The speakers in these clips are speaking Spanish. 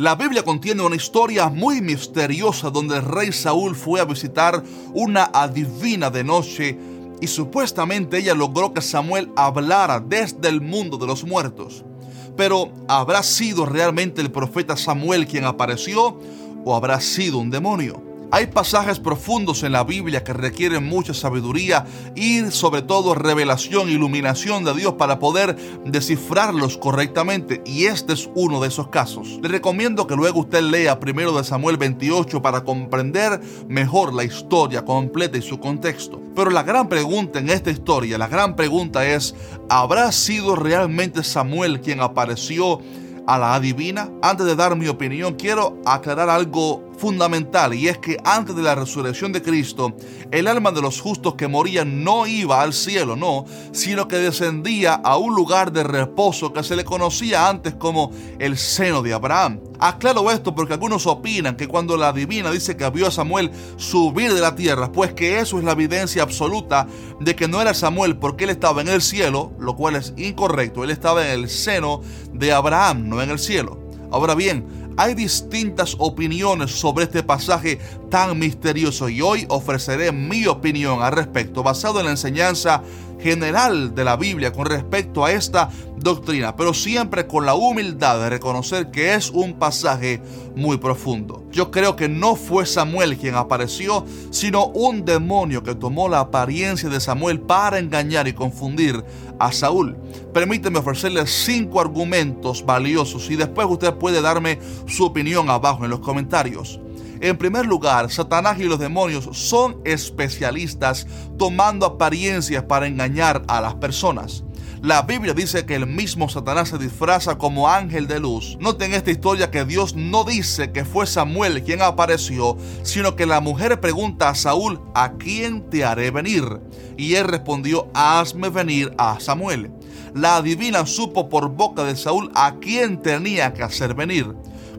La Biblia contiene una historia muy misteriosa donde el rey Saúl fue a visitar una adivina de noche y supuestamente ella logró que Samuel hablara desde el mundo de los muertos. Pero ¿habrá sido realmente el profeta Samuel quien apareció o habrá sido un demonio? Hay pasajes profundos en la Biblia que requieren mucha sabiduría y sobre todo revelación, iluminación de Dios para poder descifrarlos correctamente y este es uno de esos casos. Le recomiendo que luego usted lea primero de Samuel 28 para comprender mejor la historia completa y su contexto. Pero la gran pregunta en esta historia, la gran pregunta es, ¿habrá sido realmente Samuel quien apareció a la adivina? Antes de dar mi opinión, quiero aclarar algo fundamental y es que antes de la resurrección de Cristo, el alma de los justos que morían no iba al cielo, no, sino que descendía a un lugar de reposo que se le conocía antes como el seno de Abraham. Aclaro esto porque algunos opinan que cuando la divina dice que vio a Samuel subir de la tierra, pues que eso es la evidencia absoluta de que no era Samuel porque él estaba en el cielo, lo cual es incorrecto, él estaba en el seno de Abraham, no en el cielo. Ahora bien, hay distintas opiniones sobre este pasaje tan misterioso y hoy ofreceré mi opinión al respecto basado en la enseñanza general de la Biblia con respecto a esta doctrina, pero siempre con la humildad de reconocer que es un pasaje muy profundo. Yo creo que no fue Samuel quien apareció, sino un demonio que tomó la apariencia de Samuel para engañar y confundir a Saúl. Permíteme ofrecerle cinco argumentos valiosos y después usted puede darme su opinión abajo en los comentarios. En primer lugar, Satanás y los demonios son especialistas tomando apariencias para engañar a las personas. La Biblia dice que el mismo Satanás se disfraza como ángel de luz. Noten esta historia que Dios no dice que fue Samuel quien apareció, sino que la mujer pregunta a Saúl, ¿a quién te haré venir? Y él respondió, hazme venir a Samuel. La divina supo por boca de Saúl a quién tenía que hacer venir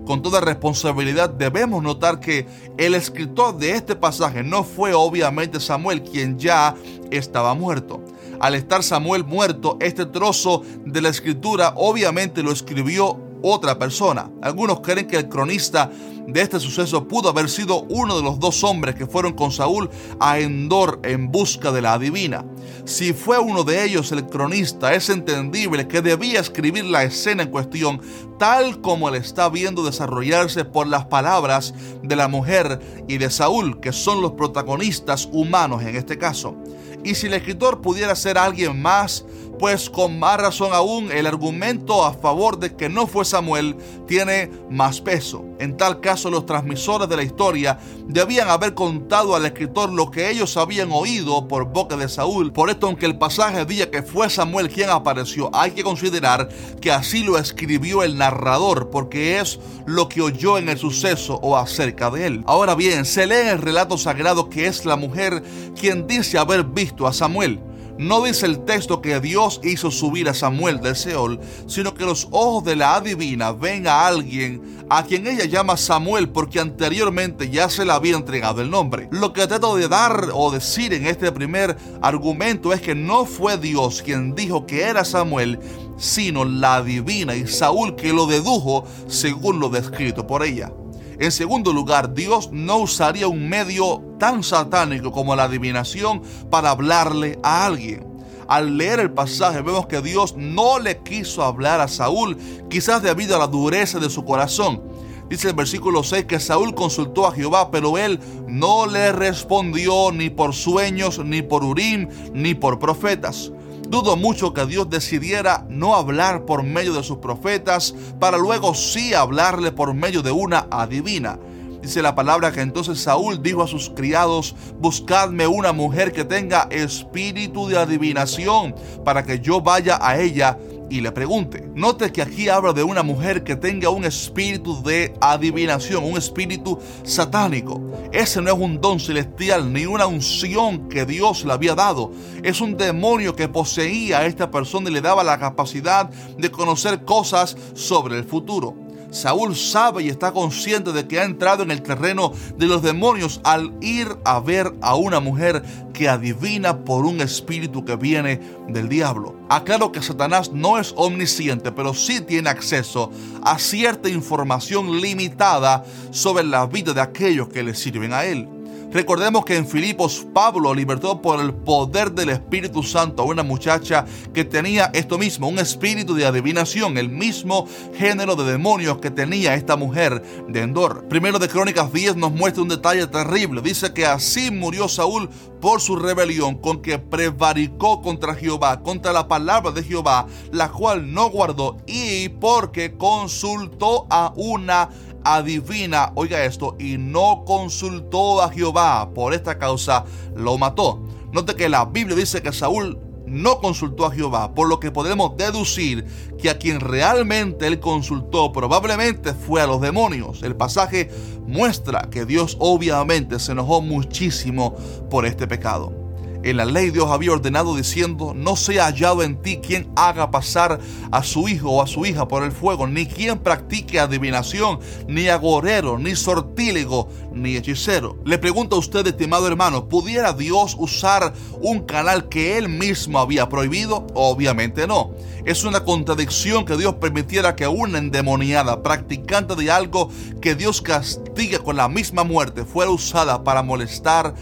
con toda responsabilidad debemos notar que el escritor de este pasaje no fue obviamente Samuel quien ya estaba muerto. Al estar Samuel muerto, este trozo de la escritura obviamente lo escribió otra persona. Algunos creen que el cronista de este suceso pudo haber sido uno de los dos hombres que fueron con Saúl a Endor en busca de la adivina. Si fue uno de ellos el cronista, es entendible que debía escribir la escena en cuestión tal como le está viendo desarrollarse por las palabras de la mujer y de Saúl, que son los protagonistas humanos en este caso. Y si el escritor pudiera ser alguien más, pues con más razón aún el argumento a favor de que no fue Samuel tiene más peso. En tal caso los transmisores de la historia debían haber contado al escritor lo que ellos habían oído por boca de Saúl. Por esto aunque el pasaje diga que fue Samuel quien apareció, hay que considerar que así lo escribió el narrador porque es lo que oyó en el suceso o acerca de él. Ahora bien, se lee en el relato sagrado que es la mujer quien dice haber visto a Samuel. No dice el texto que Dios hizo subir a Samuel del Seol, sino que los ojos de la adivina ven a alguien a quien ella llama Samuel porque anteriormente ya se le había entregado el nombre. Lo que trato de dar o decir en este primer argumento es que no fue Dios quien dijo que era Samuel, sino la adivina y Saúl que lo dedujo según lo descrito por ella. En segundo lugar, Dios no usaría un medio tan satánico como la adivinación para hablarle a alguien. Al leer el pasaje vemos que Dios no le quiso hablar a Saúl, quizás debido a la dureza de su corazón. Dice el versículo 6 que Saúl consultó a Jehová, pero él no le respondió ni por sueños, ni por Urim, ni por profetas. Dudo mucho que Dios decidiera no hablar por medio de sus profetas para luego sí hablarle por medio de una adivina. Dice la palabra que entonces Saúl dijo a sus criados, buscadme una mujer que tenga espíritu de adivinación para que yo vaya a ella y le pregunte. Note que aquí habla de una mujer que tenga un espíritu de adivinación, un espíritu satánico. Ese no es un don celestial ni una unción que Dios le había dado. Es un demonio que poseía a esta persona y le daba la capacidad de conocer cosas sobre el futuro. Saúl sabe y está consciente de que ha entrado en el terreno de los demonios al ir a ver a una mujer que adivina por un espíritu que viene del diablo. Aclaro que Satanás no es omnisciente, pero sí tiene acceso a cierta información limitada sobre la vida de aquellos que le sirven a él. Recordemos que en Filipos Pablo libertó por el poder del Espíritu Santo a una muchacha que tenía esto mismo, un espíritu de adivinación, el mismo género de demonios que tenía esta mujer de Endor. Primero de Crónicas 10 nos muestra un detalle terrible. Dice que así murió Saúl por su rebelión con que prevaricó contra Jehová, contra la palabra de Jehová, la cual no guardó y porque consultó a una adivina, oiga esto, y no consultó a Jehová. Por esta causa lo mató. Note que la Biblia dice que Saúl no consultó a Jehová, por lo que podemos deducir que a quien realmente él consultó probablemente fue a los demonios. El pasaje muestra que Dios obviamente se enojó muchísimo por este pecado. En la ley Dios había ordenado diciendo, no sea hallado en ti quien haga pasar a su hijo o a su hija por el fuego, ni quien practique adivinación, ni agorero, ni sortílego, ni hechicero. Le pregunto a usted, estimado hermano, ¿pudiera Dios usar un canal que él mismo había prohibido? Obviamente no. Es una contradicción que Dios permitiera que una endemoniada practicante de algo que Dios castiga con la misma muerte fuera usada para molestar a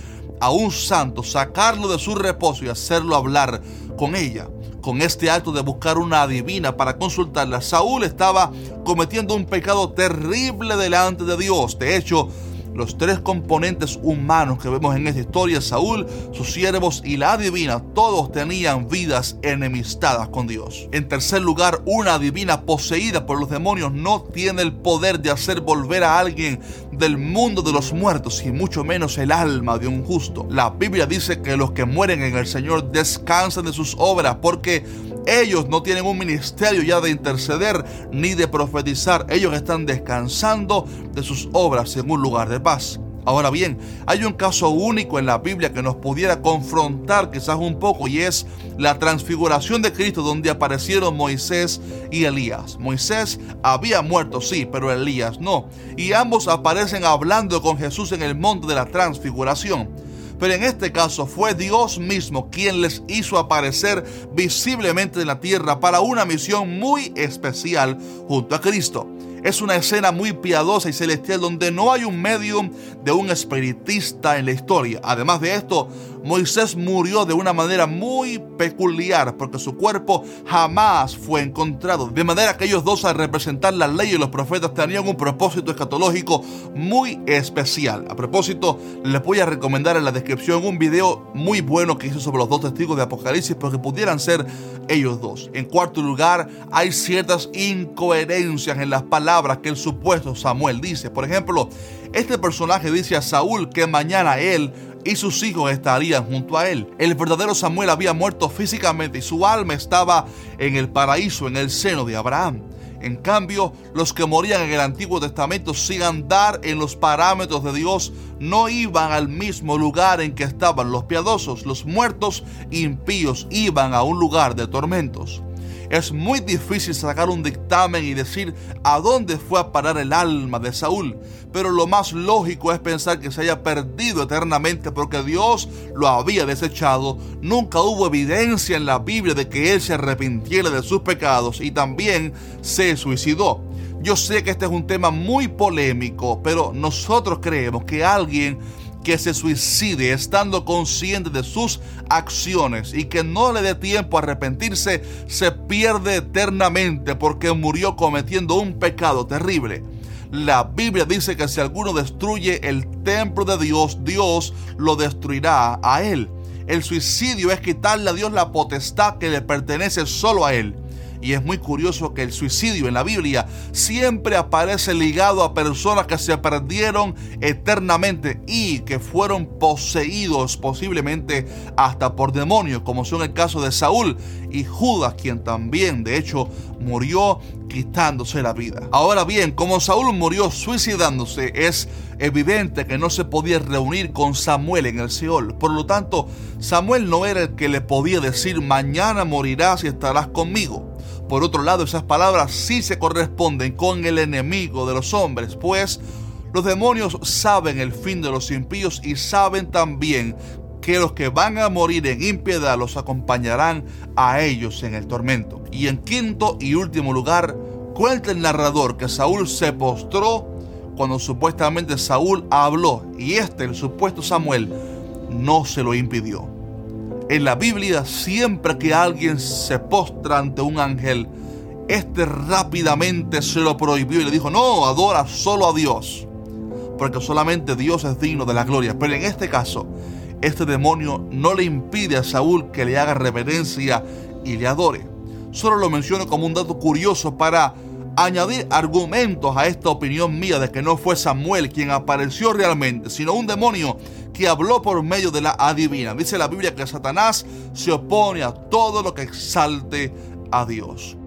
un santo, sacarlo de su reposo y hacerlo hablar con ella. Con este acto de buscar una adivina para consultarla, Saúl estaba cometiendo un pecado terrible delante de Dios. De hecho, los tres componentes humanos que vemos en esta historia, Saúl, sus siervos y la adivina, todos tenían vidas enemistadas con Dios. En tercer lugar, una adivina poseída por los demonios no tiene el poder de hacer volver a alguien del mundo de los muertos y mucho menos el alma de un justo. La Biblia dice que los que mueren en el Señor descansan de sus obras porque ellos no tienen un ministerio ya de interceder ni de profetizar. Ellos están descansando de sus obras en un lugar de paz. Ahora bien, hay un caso único en la Biblia que nos pudiera confrontar quizás un poco y es la transfiguración de Cristo donde aparecieron Moisés y Elías. Moisés había muerto, sí, pero Elías no. Y ambos aparecen hablando con Jesús en el monte de la transfiguración pero en este caso fue Dios mismo quien les hizo aparecer visiblemente en la tierra para una misión muy especial junto a Cristo. Es una escena muy piadosa y celestial donde no hay un medium de un espiritista en la historia. Además de esto, Moisés murió de una manera muy peculiar porque su cuerpo jamás fue encontrado. De manera que ellos dos al representar la ley y los profetas tenían un propósito escatológico muy especial. A propósito, les voy a recomendar en la descripción un video muy bueno que hice sobre los dos testigos de Apocalipsis porque pudieran ser ellos dos. En cuarto lugar, hay ciertas incoherencias en las palabras que el supuesto Samuel dice. Por ejemplo, este personaje dice a Saúl que mañana él y sus hijos estarían junto a él. El verdadero Samuel había muerto físicamente y su alma estaba en el paraíso, en el seno de Abraham. En cambio, los que morían en el Antiguo Testamento sin andar en los parámetros de Dios no iban al mismo lugar en que estaban los piadosos. Los muertos impíos iban a un lugar de tormentos. Es muy difícil sacar un dictamen y decir a dónde fue a parar el alma de Saúl, pero lo más lógico es pensar que se haya perdido eternamente porque Dios lo había desechado. Nunca hubo evidencia en la Biblia de que él se arrepintiera de sus pecados y también se suicidó. Yo sé que este es un tema muy polémico, pero nosotros creemos que alguien que se suicide estando consciente de sus acciones y que no le dé tiempo a arrepentirse, se pierde eternamente porque murió cometiendo un pecado terrible. La Biblia dice que si alguno destruye el templo de Dios, Dios lo destruirá a él. El suicidio es quitarle a Dios la potestad que le pertenece solo a él. Y es muy curioso que el suicidio en la Biblia siempre aparece ligado a personas que se perdieron eternamente y que fueron poseídos posiblemente hasta por demonios, como son el caso de Saúl y Judas, quien también de hecho murió quitándose la vida. Ahora bien, como Saúl murió suicidándose, es evidente que no se podía reunir con Samuel en el Seol. Por lo tanto, Samuel no era el que le podía decir mañana morirás y estarás conmigo Por otro lado, esas palabras sí se corresponden con el enemigo de los hombres, pues los demonios saben el fin de los impíos y saben también que los que van a morir en impiedad los acompañarán a ellos en el tormento. Y en quinto y último lugar, cuenta el narrador que Saúl se postró cuando supuestamente Saúl habló y este, el supuesto Samuel, no se lo impidió. En la Biblia, siempre que alguien se postra ante un ángel, este rápidamente se lo prohibió y le dijo, no, adora solo a Dios, porque solamente Dios es digno de la gloria. Pero en este caso, este demonio no le impide a Saúl que le haga reverencia y le adore. Solo lo menciono como un dato curioso para añadir argumentos a esta opinión mía de que no fue Samuel quien apareció realmente, sino un demonio que habló por medio de la adivina. Dice la Biblia que Satanás se opone a todo lo que exalte a Dios.